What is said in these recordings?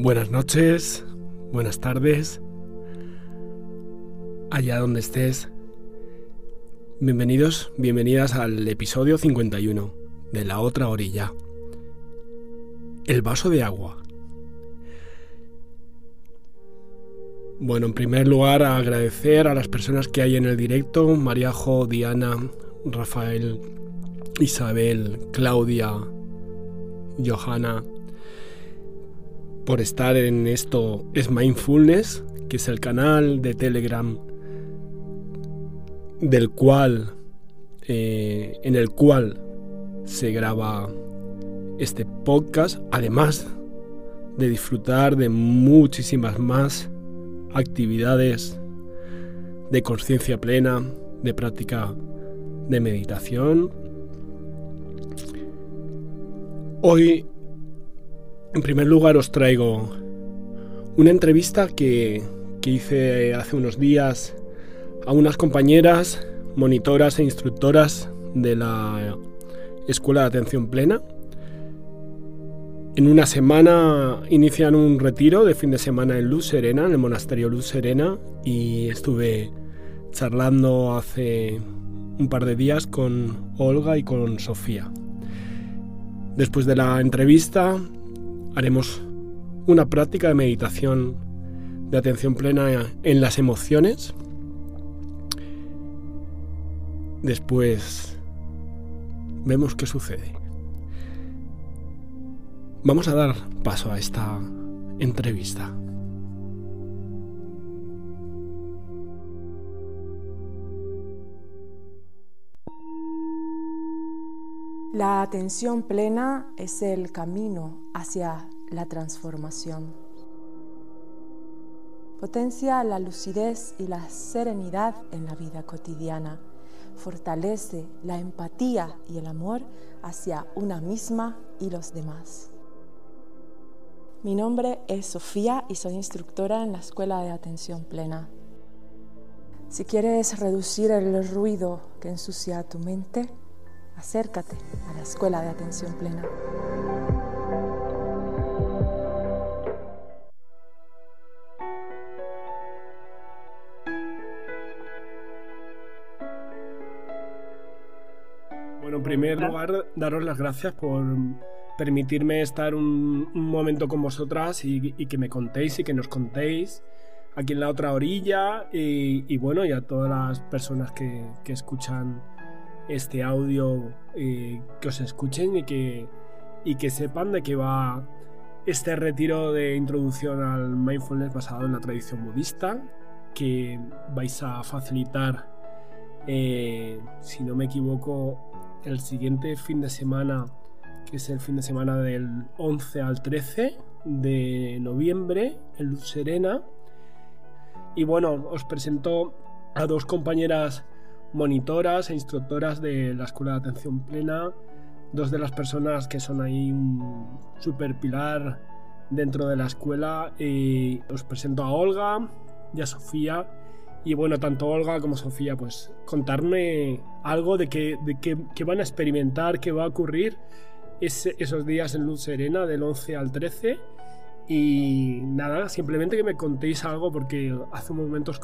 Buenas noches, buenas tardes, allá donde estés. Bienvenidos, bienvenidas al episodio 51 de La otra orilla. El vaso de agua. Bueno, en primer lugar, agradecer a las personas que hay en el directo, Mariajo, Diana, Rafael, Isabel, Claudia, Johanna, por estar en esto es Mindfulness, que es el canal de Telegram del cual eh, en el cual se graba este podcast, además de disfrutar de muchísimas más actividades de conciencia plena, de práctica de meditación. Hoy en primer lugar os traigo una entrevista que, hice hace unos días a unas compañeras, monitoras e instructoras de la Escuela de Atención Plena. En una semana inician un retiro de fin de semana en Luz Serena, en el monasterio Luz Serena, y estuve charlando hace un par de días con Olga y con Sofía. Después de la entrevista haremos una práctica de meditación de atención plena en las emociones. Después vemos qué sucede. Vamos a dar paso a esta entrevista. La atención plena es el camino hacia la transformación. Potencia la lucidez y la serenidad en la vida cotidiana. Fortalece la empatía y el amor hacia una misma y los demás. Mi nombre es Sofía y soy instructora en la Escuela de Atención Plena. Si quieres reducir el ruido que ensucia tu mente, acércate a la Escuela de Atención Plena. Bueno, en primer lugar, daros las gracias por permitirme estar un, momento con vosotras y, que me contéis y que nos contéis aquí en la otra orilla y, bueno, y a todas las personas que escuchan este audio, eh, que os escuchen y que, y que sepan de qué va este retiro de introducción al mindfulness basado en la tradición budista, que vais a facilitar, eh, si no me equivoco, el siguiente fin de semana, que es el fin de semana del 11 al 13 de noviembre en Luz Serena. Y bueno, os presento a dos compañeras monitoras e instructoras de la Escuela de Atención Plena, dos de las personas que son ahí un super pilar dentro de la escuela. Y os presento a Olga y a Sofía. Y bueno, tanto Olga como Sofía, pues contarme algo de qué de van a experimentar, qué va a ocurrir esos días en Luz Serena del 11 al 13 y nada, simplemente que me contéis algo porque hace un momento os,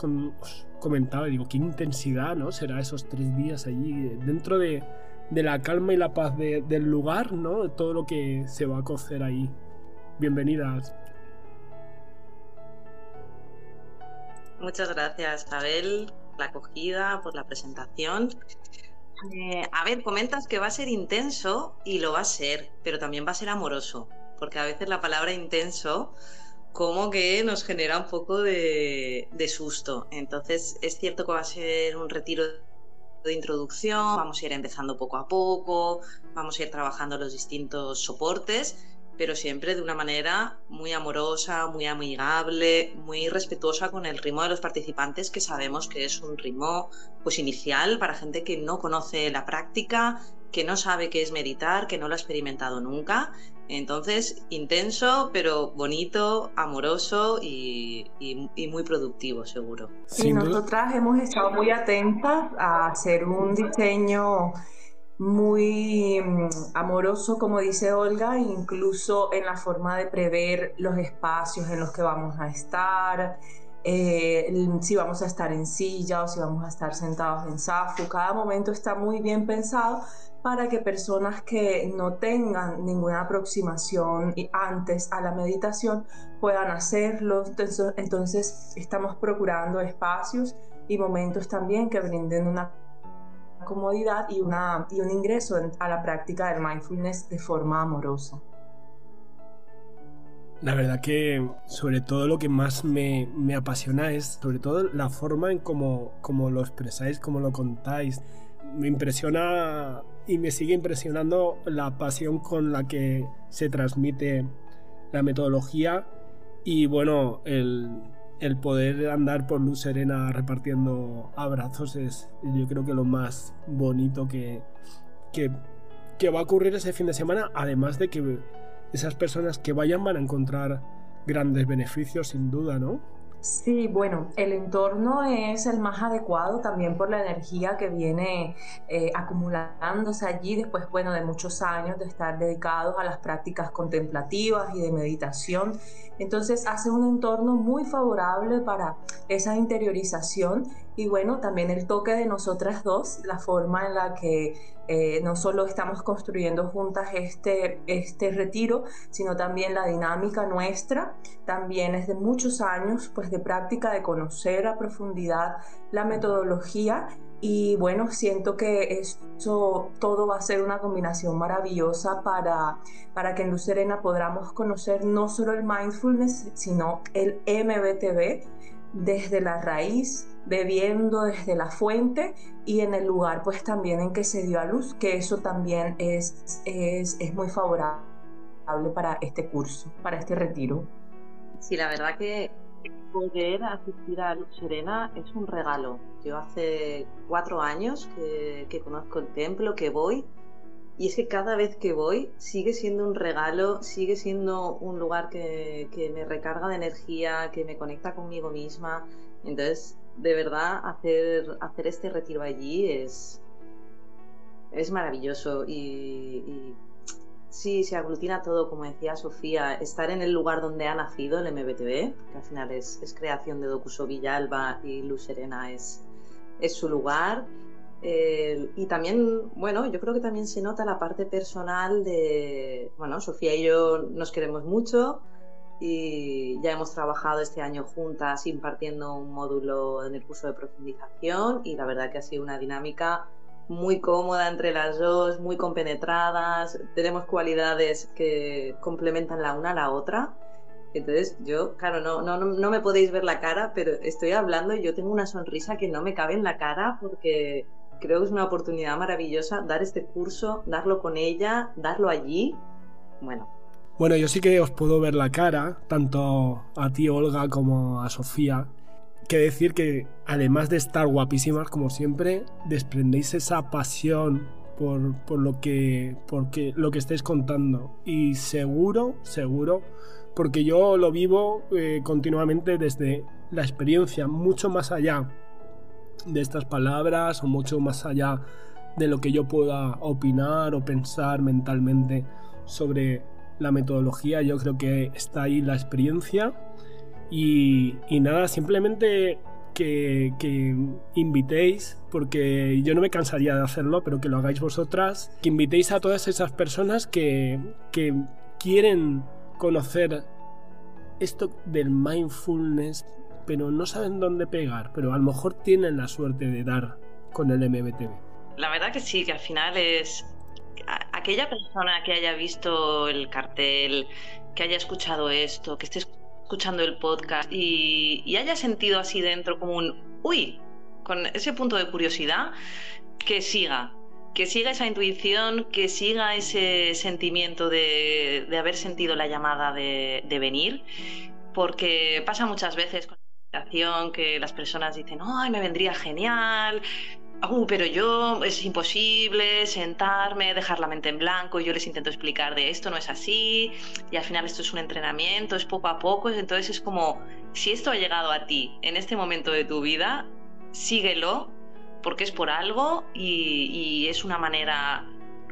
comentaba, digo, qué intensidad, ¿no? Será esos tres días allí, dentro de, la calma y la paz del lugar, ¿no? Todo lo que se va a cocer ahí. Bienvenidas. Muchas gracias, Abel, por la acogida, por la presentación. Eh, a ver, comentas que va a ser intenso y lo va a ser, pero también va a ser amoroso porque a veces la palabra intenso como que nos genera un poco de, susto. Entonces es cierto que va a ser un retiro de introducción, vamos a ir empezando poco a poco, vamos a ir trabajando los distintos soportes, pero siempre de una manera muy amorosa, muy amigable, muy respetuosa con el ritmo de los participantes, que sabemos que es un ritmo pues inicial para gente que no conoce la práctica, que no sabe qué es meditar, que no lo ha experimentado nunca. Entonces, intenso, pero bonito, amoroso y, muy productivo, seguro. Sí, nosotras hemos estado muy atentas a hacer un diseño muy mm, amoroso, como dice Olga, incluso en la forma de prever los espacios en los que vamos a estar, eh, si vamos a estar en silla o si vamos a estar sentados en zafu. Cada momento está muy bien pensado para que personas que no tengan ninguna aproximación antes a la meditación puedan hacerlo. Entonces, estamos procurando espacios y momentos también que brinden una comodidad y, una, y un ingreso a la práctica del mindfulness de forma amorosa. La verdad que sobre todo lo que más me, me apasiona es sobre todo la forma en cómo, cómo lo expresáis, cómo lo contáis. Me impresiona y me sigue impresionando la pasión con la que se transmite la metodología y bueno, el, el poder andar por luz serena repartiendo abrazos es yo creo que lo más bonito que, que, va a ocurrir ese fin de semana, además de que esas personas que vayan van a encontrar grandes beneficios sin duda, ¿no? Sí, bueno, el entorno es el más adecuado también por la energía que viene eh, acumulándose allí después, bueno, de muchos años de estar dedicados a las prácticas contemplativas y de meditación. Entonces hace un entorno muy favorable para esa interiorización y bueno, también el toque de nosotras dos, la forma en la que eh, no solo estamos construyendo juntas este, este retiro, sino también la dinámica nuestra, también es de muchos años pues de práctica, de conocer a profundidad la metodología. Y bueno, siento que eso todo va a ser una combinación maravillosa para, para que en Luz Serena podamos conocer no solo el mindfulness, sino el MBTV desde la raíz, bebiendo desde la fuente y en el lugar pues también en que se dio a luz, que eso también es, es, es muy favorable para este curso, para este retiro. Sí, la verdad que poder asistir a Luz Serena es un regalo. Yo hace cuatro años que, que conozco el templo, que voy y es que cada vez que voy sigue siendo un regalo, sigue siendo un lugar que, me recarga de energía, que me conecta conmigo misma. Entonces, de verdad, hacer, hacer este retiro allí es, es maravilloso y, sí, se aglutina todo, como decía Sofía, estar en el lugar donde ha nacido el MBTV, que al final es, creación de Dokuso Villalba y Luz Serena es, es su lugar eh, y también, bueno, yo creo que también se nota la parte personal de, bueno, Sofía y yo nos queremos mucho y ya hemos trabajado este año juntas impartiendo un módulo en el curso de profundización y la verdad que ha sido una dinámica muy cómoda entre las dos, muy compenetradas, tenemos cualidades que complementan la una a la otra. Entonces yo, claro, no, no, no me podéis ver la cara, pero estoy hablando y yo tengo una sonrisa que no me cabe en la cara porque creo que es una oportunidad maravillosa dar este curso, darlo con ella, darlo allí. Bueno. Bueno, yo sí que os puedo ver la cara, tanto a ti, Olga, como a Sofía. Que decir que, además de estar guapísimas como siempre, desprendéis esa pasión por, por lo, que, porque lo que estáis contando. Y seguro, seguro, porque yo lo vivo eh, continuamente desde la experiencia, mucho más allá de estas palabras o mucho más allá de lo que yo pueda opinar o pensar mentalmente sobre la metodología. Yo creo que está ahí la experiencia y, nada, simplemente que, invitéis, porque yo no me cansaría de hacerlo, pero que lo hagáis vosotras, que invitéis a todas esas personas que, que quieren conocer esto del mindfulness, pero no saben dónde pegar, pero a lo mejor tienen la suerte de dar con el MBTV. La verdad que sí, que al final es aquella persona que haya visto el cartel, que haya escuchado esto, que esté escuchando el podcast y, haya sentido así dentro como un, uy, con ese punto de curiosidad, que siga, que siga esa intuición, que siga ese sentimiento de, haber sentido la llamada de, venir, porque pasa muchas veces con que las personas dicen, ay, me vendría genial, uh, pero yo es imposible sentarme, dejar la mente en blanco, y yo les intento explicar de esto no es así, y al final esto es un entrenamiento, es poco a poco, entonces es como, si esto ha llegado a ti en este momento de tu vida, síguelo porque es por algo y, es una manera,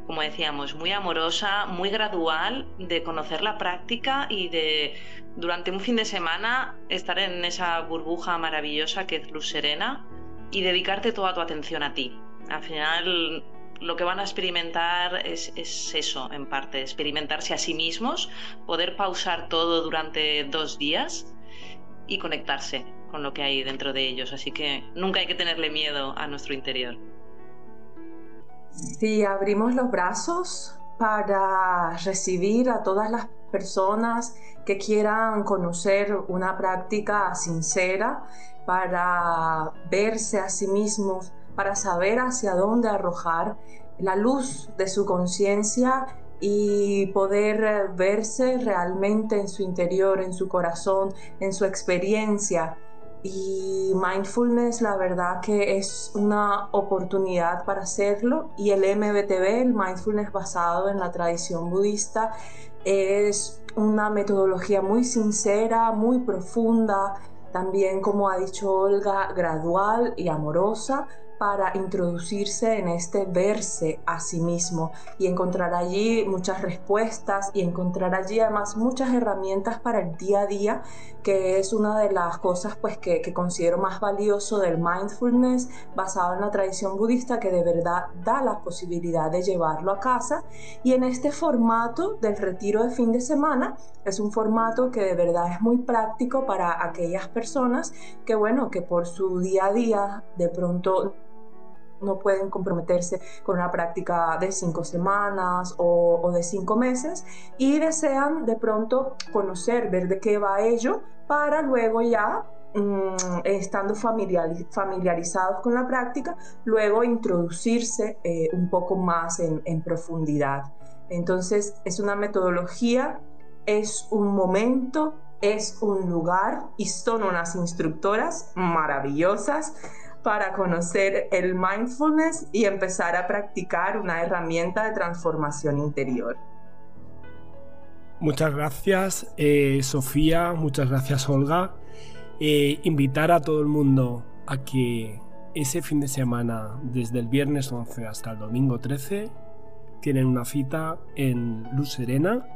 como decíamos, muy amorosa, muy gradual de conocer la práctica y de durante un fin de semana estar en esa burbuja maravillosa que es Luz Serena y dedicarte toda tu atención a ti. Al final lo que van a experimentar es, es, eso, en parte, experimentarse a sí mismos, poder pausar todo durante dos días y conectarse con lo que hay dentro de ellos. Así que nunca hay que tenerle miedo a nuestro interior. Si abrimos los brazos para recibir a todas las personas que quieran conocer una práctica sincera, para verse a sí mismos, para saber hacia dónde arrojar la luz de su conciencia y poder verse realmente en su interior, en su corazón, en su experiencia. Y mindfulness, la verdad que es una oportunidad para hacerlo. Y el MBTV, el mindfulness basado en la tradición budista, es una metodología muy sincera, muy profunda, también como ha dicho Olga, gradual y amorosa, para introducirse en este verse a sí mismo y encontrar allí muchas respuestas y encontrar allí además muchas herramientas para el día a día, que es una de las cosas pues que, que considero más valioso del mindfulness basado en la tradición budista que de verdad da la posibilidad de llevarlo a casa. Y en este formato del retiro de fin de semana es un formato que de verdad es muy práctico para aquellas personas que bueno que por su día a día de pronto no pueden comprometerse con una práctica de cinco semanas o, de cinco meses y desean de pronto conocer, ver de qué va ello para luego ya mm, estando familiarizados con la práctica, luego introducirse eh, un poco más en, en profundidad. Entonces es una metodología, es un momento, es un lugar y son unas instructoras maravillosas para conocer el mindfulness y empezar a practicar una herramienta de transformación interior. Muchas gracias eh, Sofía, muchas gracias Olga. Eh, invitar a todo el mundo a que ese fin de semana, desde el viernes 11 hasta el domingo 13, tienen una cita en Luz Serena,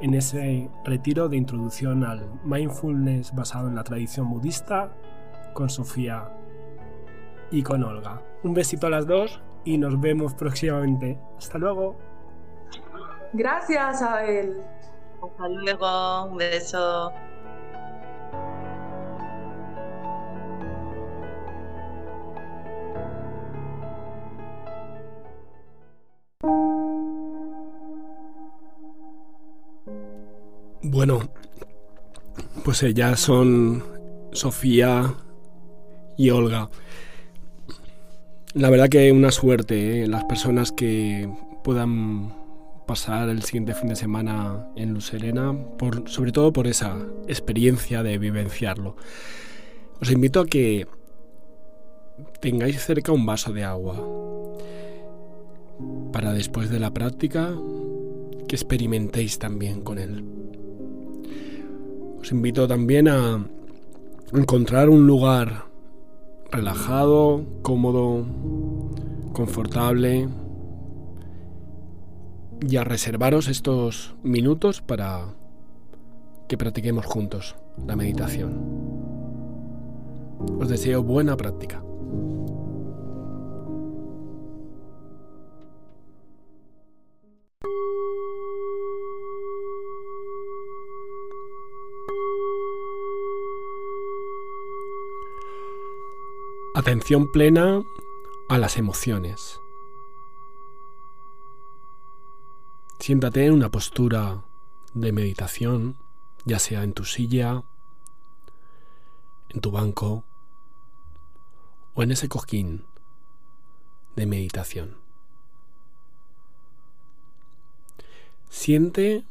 en ese retiro de introducción al mindfulness basado en la tradición budista con Sofía y con Olga. Un besito a las dos y nos vemos próximamente. Hasta luego. Gracias, Abel. Hasta luego, un beso. Bueno, pues ellas son Sofía y Olga. La verdad que una suerte, ¿eh? las personas que puedan pasar el siguiente fin de semana en Luz sobre todo por esa experiencia de vivenciarlo. Os invito a que tengáis cerca un vaso de agua para después de la práctica que experimentéis también con él. Os invito también a encontrar un lugar relajado, cómodo, confortable y a reservaros estos minutos para que practiquemos juntos la meditación. Os deseo buena práctica. Atención plena a las emociones. Siéntate en una postura de meditación ya sea en tu silla, en tu banco o en ese cojín de meditación. Siente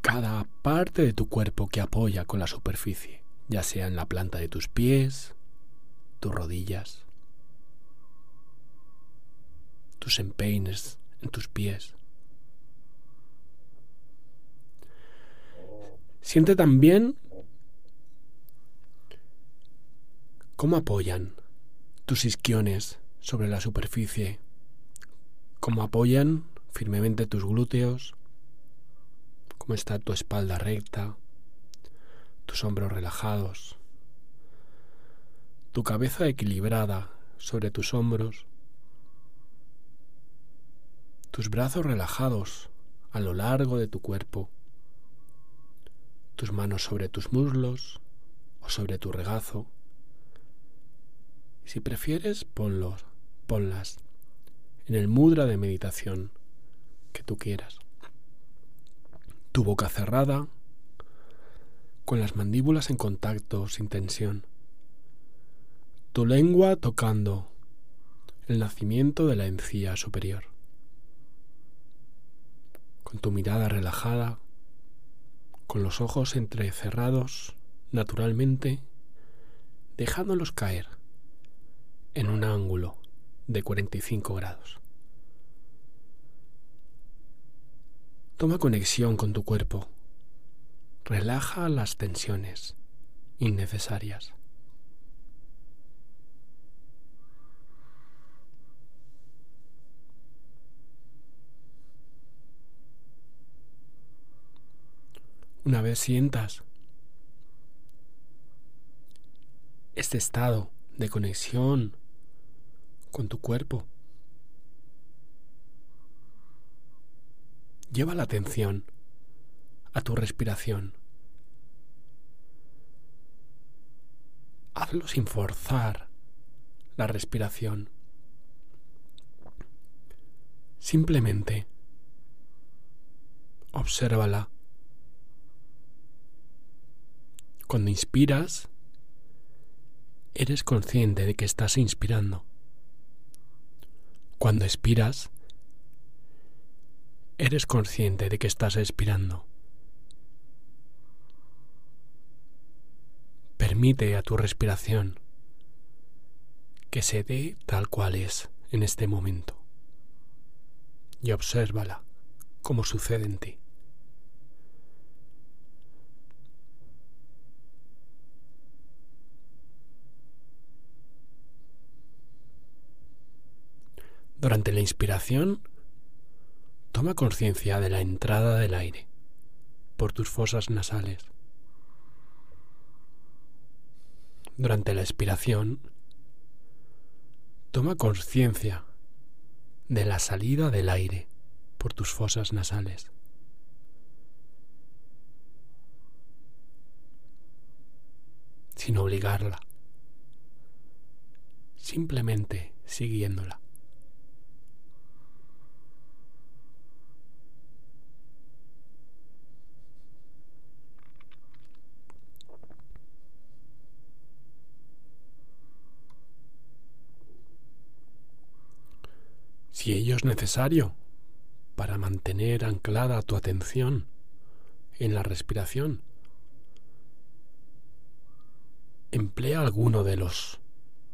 cada parte de tu cuerpo que apoya con la superficie, ya sea en la planta de tus pies, tus rodillas, tus empeines en tus pies. Siente también cómo apoyan tus isquiones sobre la superficie, cómo apoyan firmemente tus glúteos, cómo está tu espalda recta, tus hombros relajados, tu cabeza equilibrada sobre tus hombros, tus brazos relajados a lo largo de tu cuerpo, tus manos sobre tus muslos o sobre tu regazo. Si prefieres, ponlos, ponlas en el mudra de meditación que tú quieras tu boca cerrada, con las mandíbulas en contacto sin tensión, tu lengua tocando el nacimiento de la encía superior, con tu mirada relajada, con los ojos entrecerrados naturalmente, dejándolos caer en un ángulo de 45 grados. Toma conexión con tu cuerpo. Relaja las tensiones innecesarias. Una vez sientas este estado de conexión con tu cuerpo, Lleva la atención a tu respiración. Hazlo sin forzar la respiración. Simplemente obsérvala. Cuando inspiras, eres consciente de que estás inspirando. Cuando expiras, eres consciente de que estás expirando. Permite a tu respiración que se dé tal cual es en este momento y obsérvala como sucede en ti. Durante la inspiración Toma conciencia de la entrada del aire por tus fosas nasales. Durante la expiración, toma conciencia de la salida del aire por tus fosas nasales. Sin obligarla, simplemente siguiéndola. Si ello es necesario para mantener anclada tu atención en la respiración. Emplea alguno de los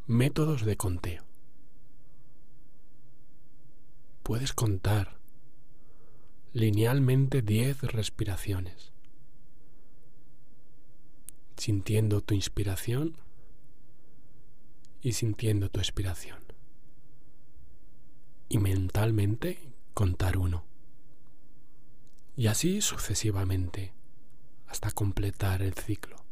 métodos de conteo. Puedes contar linealmente 10 respiraciones, sintiendo tu inspiración y sintiendo tu expiración y mentalmente contar uno. Y así sucesivamente hasta completar el ciclo.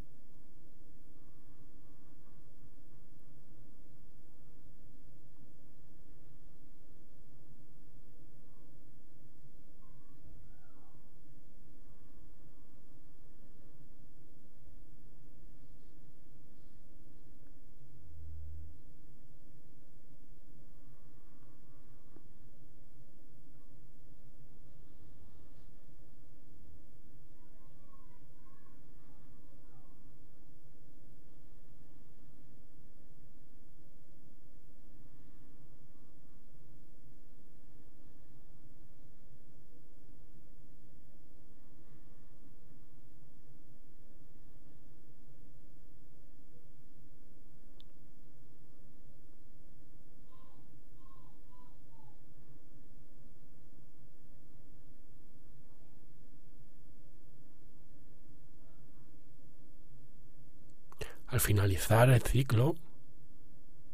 Al finalizar el ciclo,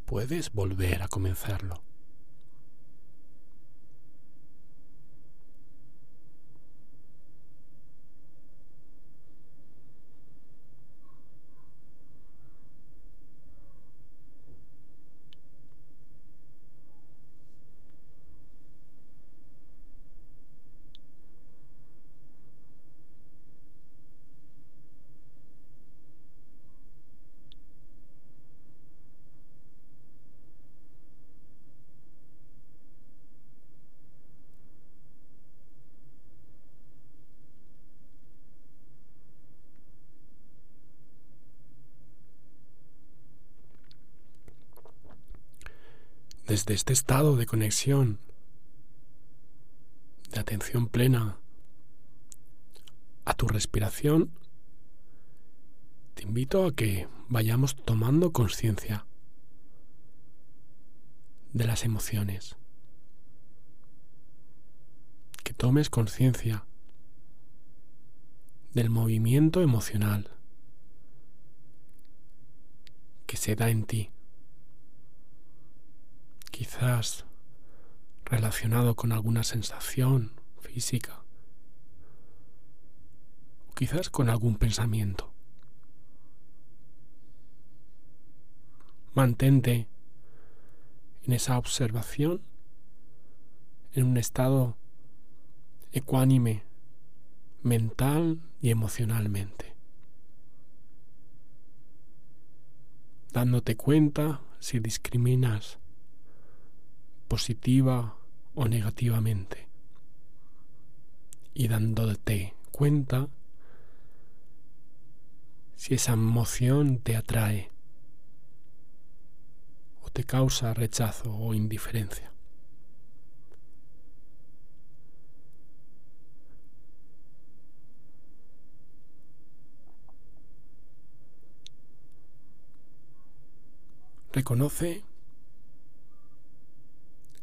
puedes volver a comenzarlo. Desde este estado de conexión, de atención plena a tu respiración, te invito a que vayamos tomando conciencia de las emociones, que tomes conciencia del movimiento emocional que se da en ti quizás relacionado con alguna sensación física o quizás con algún pensamiento. Mantente en esa observación en un estado ecuánime mental y emocionalmente, dándote cuenta si discriminas positiva o negativamente y dándote cuenta si esa emoción te atrae o te causa rechazo o indiferencia. Reconoce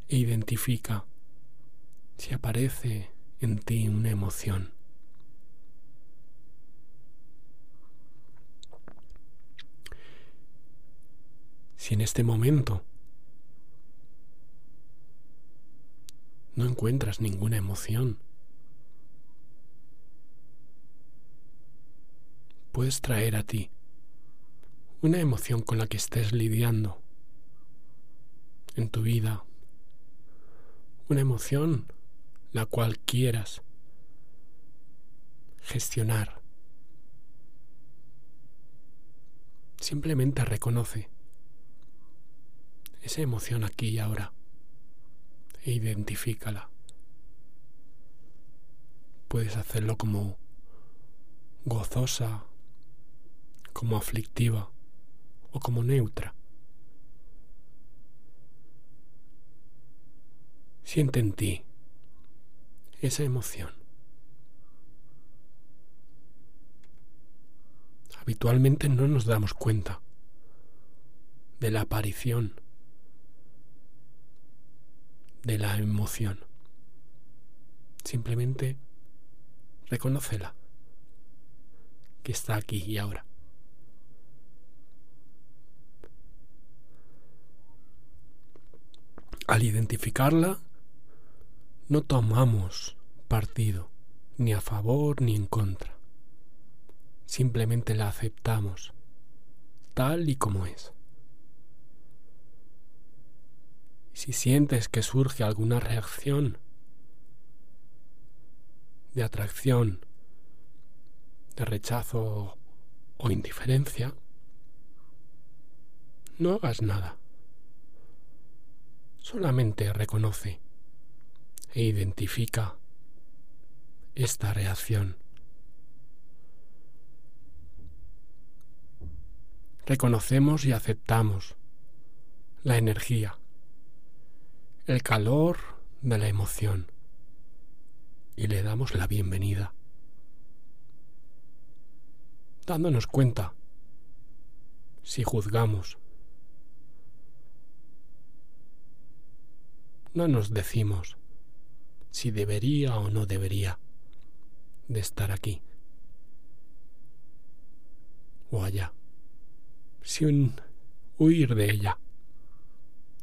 e identifica si aparece en ti una emoción. Si en este momento no encuentras ninguna emoción, puedes traer a ti una emoción con la que estés lidiando en tu vida una emoción la cual quieras gestionar. Simplemente reconoce esa emoción aquí y ahora e identifícala. Puedes hacerlo como gozosa, como aflictiva o como neutra. Siente en ti esa emoción. Habitualmente no nos damos cuenta de la aparición de la emoción. Simplemente reconócela, que está aquí y ahora. Al identificarla, no tomamos partido, ni a favor ni en contra. Simplemente la aceptamos, tal y como es. Si sientes que surge alguna reacción de atracción, de rechazo o indiferencia, no hagas nada. Solamente reconoce e identifica esta reacción. Reconocemos y aceptamos la energía, el calor de la emoción y le damos la bienvenida, dándonos cuenta si juzgamos. No nos decimos si debería o no debería de estar aquí o allá. sin huir de ella,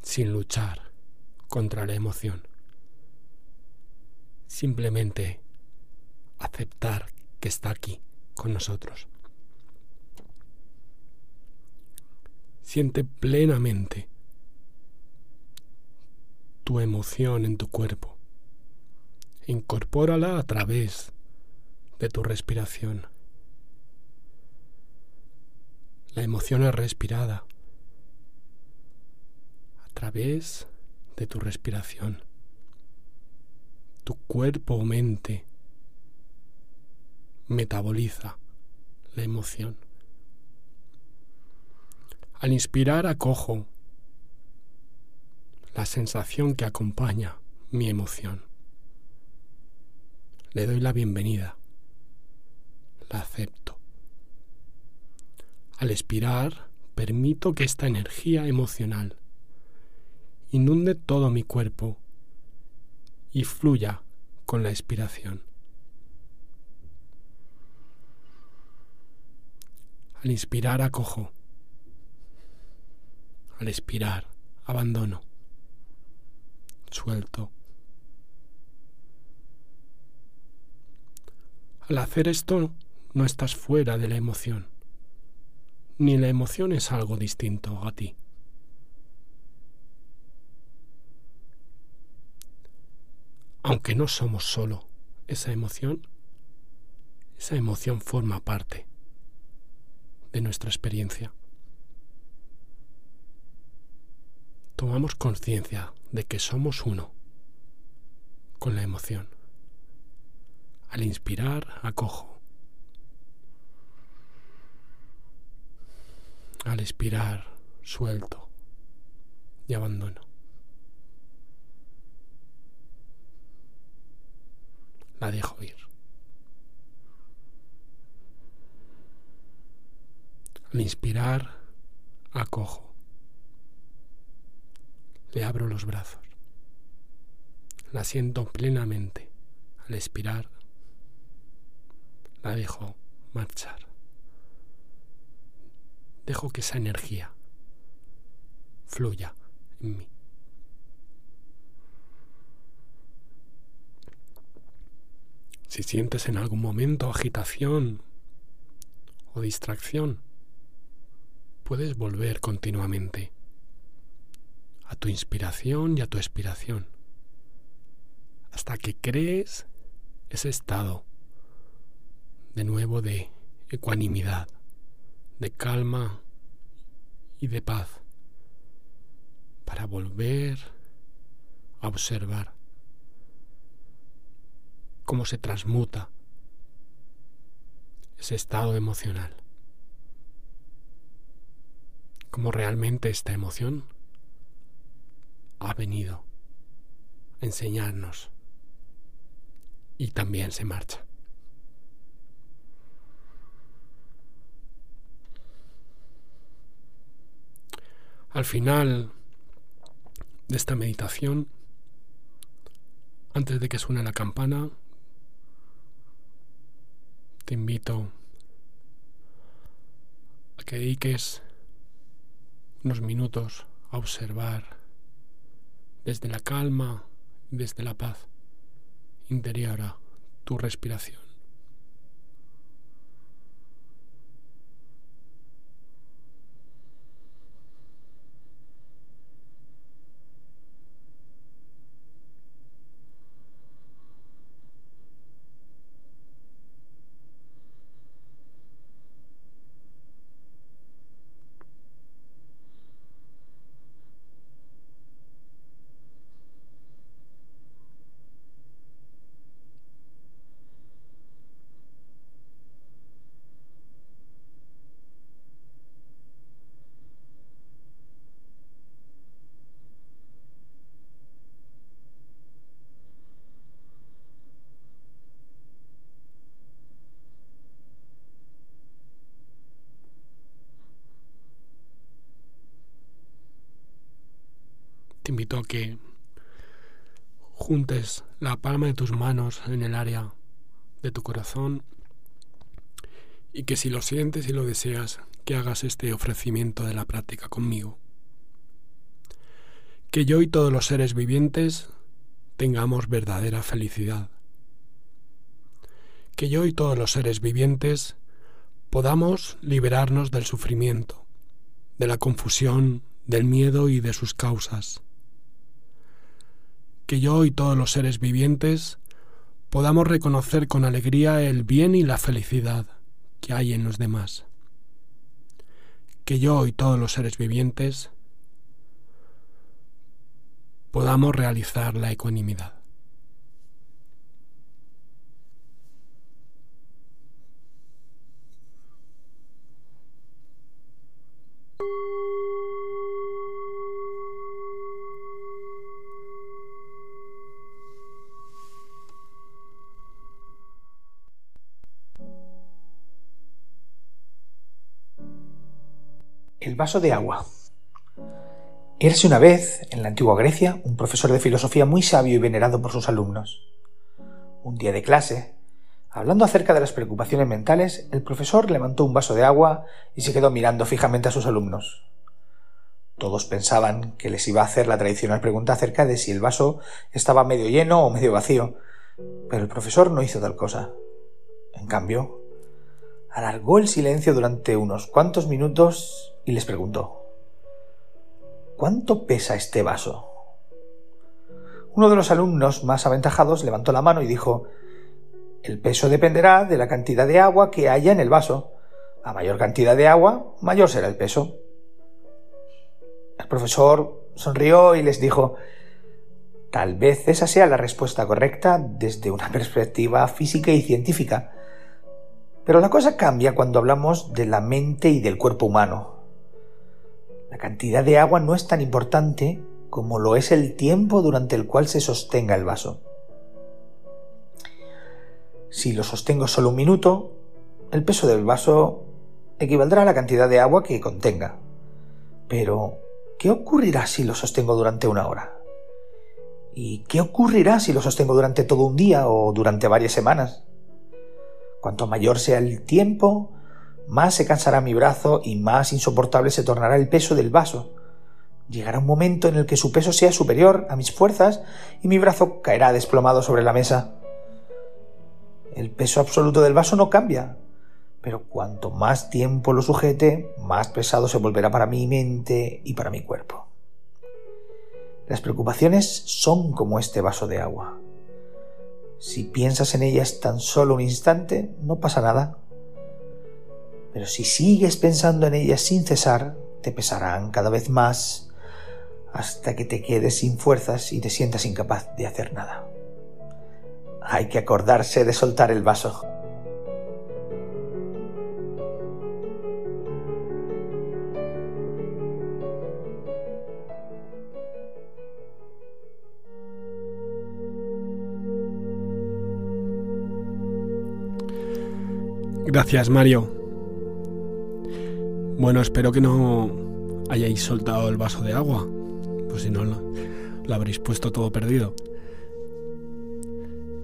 sin luchar contra la emoción. Simplemente aceptar que está aquí con nosotros. Siente plenamente tu emoción en tu cuerpo. Incorpórala a través de tu respiración. La emoción es respirada a través de tu respiración. Tu cuerpo o mente metaboliza la emoción. Al inspirar acojo la sensación que acompaña mi emoción. Le doy la bienvenida. La acepto. Al expirar, permito que esta energía emocional inunde todo mi cuerpo y fluya con la expiración. Al inspirar acojo. Al expirar abandono. Suelto. Al hacer esto no estás fuera de la emoción, ni la emoción es algo distinto a ti. Aunque no somos solo esa emoción, esa emoción forma parte de nuestra experiencia. Tomamos conciencia de que somos uno con la emoción. Al inspirar, acojo. Al expirar, suelto y abandono. La dejo ir. Al inspirar, acojo. Le abro los brazos. La siento plenamente. Al expirar, dejo marchar. Dejo que esa energía fluya en mí. Si sientes en algún momento agitación o distracción, puedes volver continuamente a tu inspiración y a tu expiración, hasta que crees ese estado de nuevo de ecuanimidad, de calma y de paz, para volver a observar cómo se transmuta ese estado emocional cómo realmente esta emoción ha venido a enseñarnos y también se marcha. Al final de esta meditación, antes de que suene la campana, te invito a que dediques unos minutos a observar desde la calma, desde la paz interior a tu respiración. te invito a que juntes la palma de tus manos en el área de tu corazón y que si lo sientes y lo deseas, que hagas este ofrecimiento de la práctica conmigo. Que yo y todos los seres vivientes tengamos verdadera felicidad. Que yo y todos los seres vivientes podamos liberarnos del sufrimiento, de la confusión, del miedo y de sus causas. Que yo y todos los seres vivientes podamos reconocer con alegría el bien y la felicidad que hay en los demás. Que yo y todos los seres vivientes podamos realizar la ecuanimidad. Vaso de agua. Érase una vez, en la antigua Grecia, un profesor de filosofía muy sabio y venerado por sus alumnos. Un día de clase, hablando acerca de las preocupaciones mentales, el profesor levantó un vaso de agua y se quedó mirando fijamente a sus alumnos. Todos pensaban que les iba a hacer la tradicional pregunta acerca de si el vaso estaba medio lleno o medio vacío, pero el profesor no hizo tal cosa. En cambio, alargó el silencio durante unos cuantos minutos y les preguntó ¿Cuánto pesa este vaso? Uno de los alumnos más aventajados levantó la mano y dijo El peso dependerá de la cantidad de agua que haya en el vaso. A mayor cantidad de agua, mayor será el peso. El profesor sonrió y les dijo Tal vez esa sea la respuesta correcta desde una perspectiva física y científica, pero la cosa cambia cuando hablamos de la mente y del cuerpo humano. La cantidad de agua no es tan importante como lo es el tiempo durante el cual se sostenga el vaso. Si lo sostengo solo un minuto, el peso del vaso equivaldrá a la cantidad de agua que contenga. Pero, ¿qué ocurrirá si lo sostengo durante una hora? ¿Y qué ocurrirá si lo sostengo durante todo un día o durante varias semanas? Cuanto mayor sea el tiempo, más se cansará mi brazo y más insoportable se tornará el peso del vaso. Llegará un momento en el que su peso sea superior a mis fuerzas y mi brazo caerá desplomado sobre la mesa. El peso absoluto del vaso no cambia, pero cuanto más tiempo lo sujete, más pesado se volverá para mi mente y para mi cuerpo. Las preocupaciones son como este vaso de agua. Si piensas en ellas tan solo un instante, no pasa nada. Pero si sigues pensando en ellas sin cesar, te pesarán cada vez más hasta que te quedes sin fuerzas y te sientas incapaz de hacer nada. Hay que acordarse de soltar el vaso. Gracias, Mario. Bueno, espero que no hayáis soltado el vaso de agua, pues si no lo, habréis puesto todo perdido.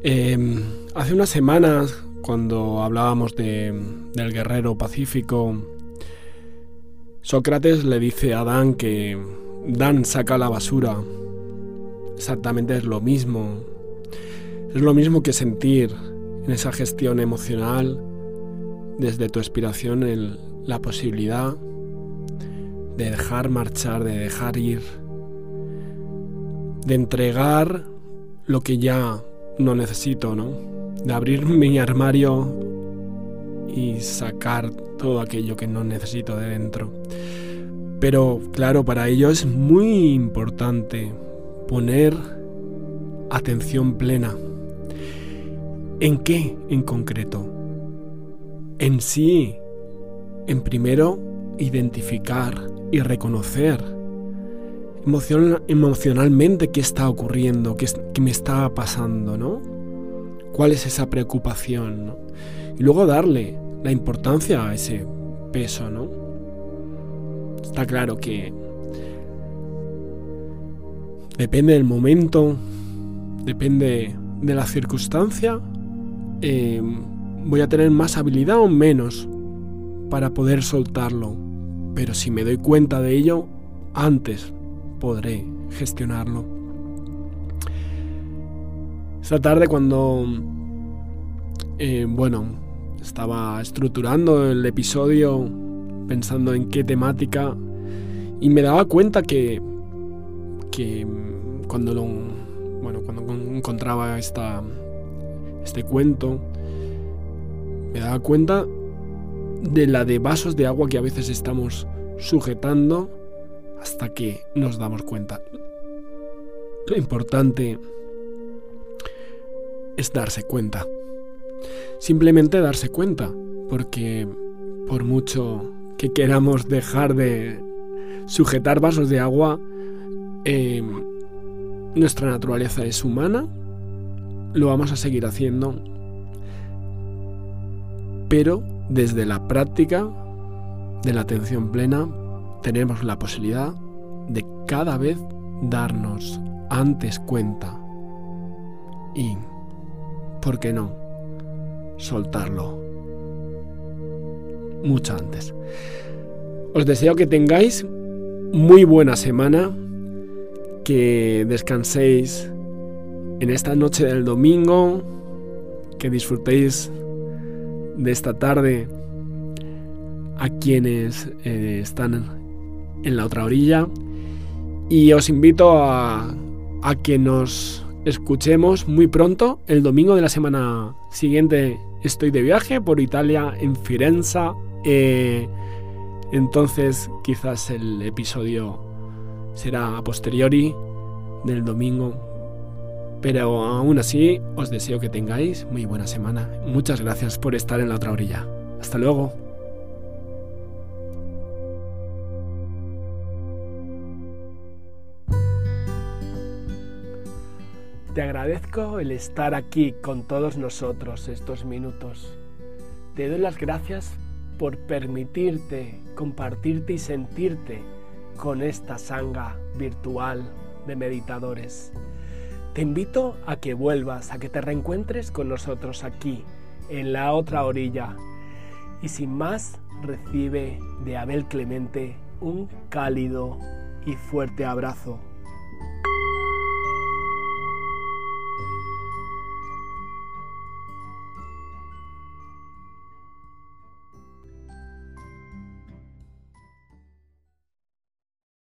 Em, hace unas semanas, cuando hablábamos de, del guerrero pacífico, Sócrates le dice a Dan que Dan saca la basura. Exactamente es lo mismo. Es lo mismo que sentir en esa gestión emocional desde tu expiración el, la posibilidad de dejar marchar, de dejar ir, de entregar lo que ya no necesito, ¿no? De abrir mi armario y sacar todo aquello que no necesito de dentro. Pero claro, para ello es muy importante poner atención plena. ¿En qué en concreto? En sí, en primero identificar y reconocer emocionalmente qué está ocurriendo, qué, me está pasando, ¿no? ¿Cuál es esa preocupación? Y luego darle la importancia a ese peso, ¿no? Está claro que depende del momento, depende de la circunstancia, eh, voy a tener más habilidad o menos para poder soltarlo, pero si me doy cuenta de ello, antes podré gestionarlo. Esta tarde cuando, eh, bueno, estaba estructurando el episodio pensando en qué temática y me daba cuenta que, que cuando lo, bueno, cuando encontraba esta, este cuento, me daba cuenta de la de vasos de agua que a veces estamos sujetando hasta que nos damos cuenta. Lo importante es darse cuenta. Simplemente darse cuenta, porque por mucho que queramos dejar de sujetar vasos de agua, em, nuestra naturaleza es humana, lo vamos a seguir haciendo, pero desde la práctica de la atención plena tenemos la posibilidad de cada vez darnos antes cuenta y, ¿por qué no?, soltarlo mucho antes. Os deseo que tengáis muy buena semana, que descanséis en esta noche del domingo, que disfrutéis de esta tarde a quienes eh, están en la otra orilla y os invito a, que nos escuchemos muy pronto, el domingo de la semana siguiente estoy de viaje por Italia, en Firenze. Eh, entonces quizás el episodio será a posteriori del domingo. Pero aún así os deseo que tengáis muy buena semana. Muchas gracias por estar en la otra orilla. Hasta luego. Te agradezco el estar aquí con todos nosotros estos minutos. Te doy las gracias por permitirte compartirte y sentirte con esta sanga virtual de meditadores. Te invito a que vuelvas, a que te reencuentres con nosotros aquí, en la otra orilla. Y sin más, recibe de Abel Clemente un cálido y fuerte abrazo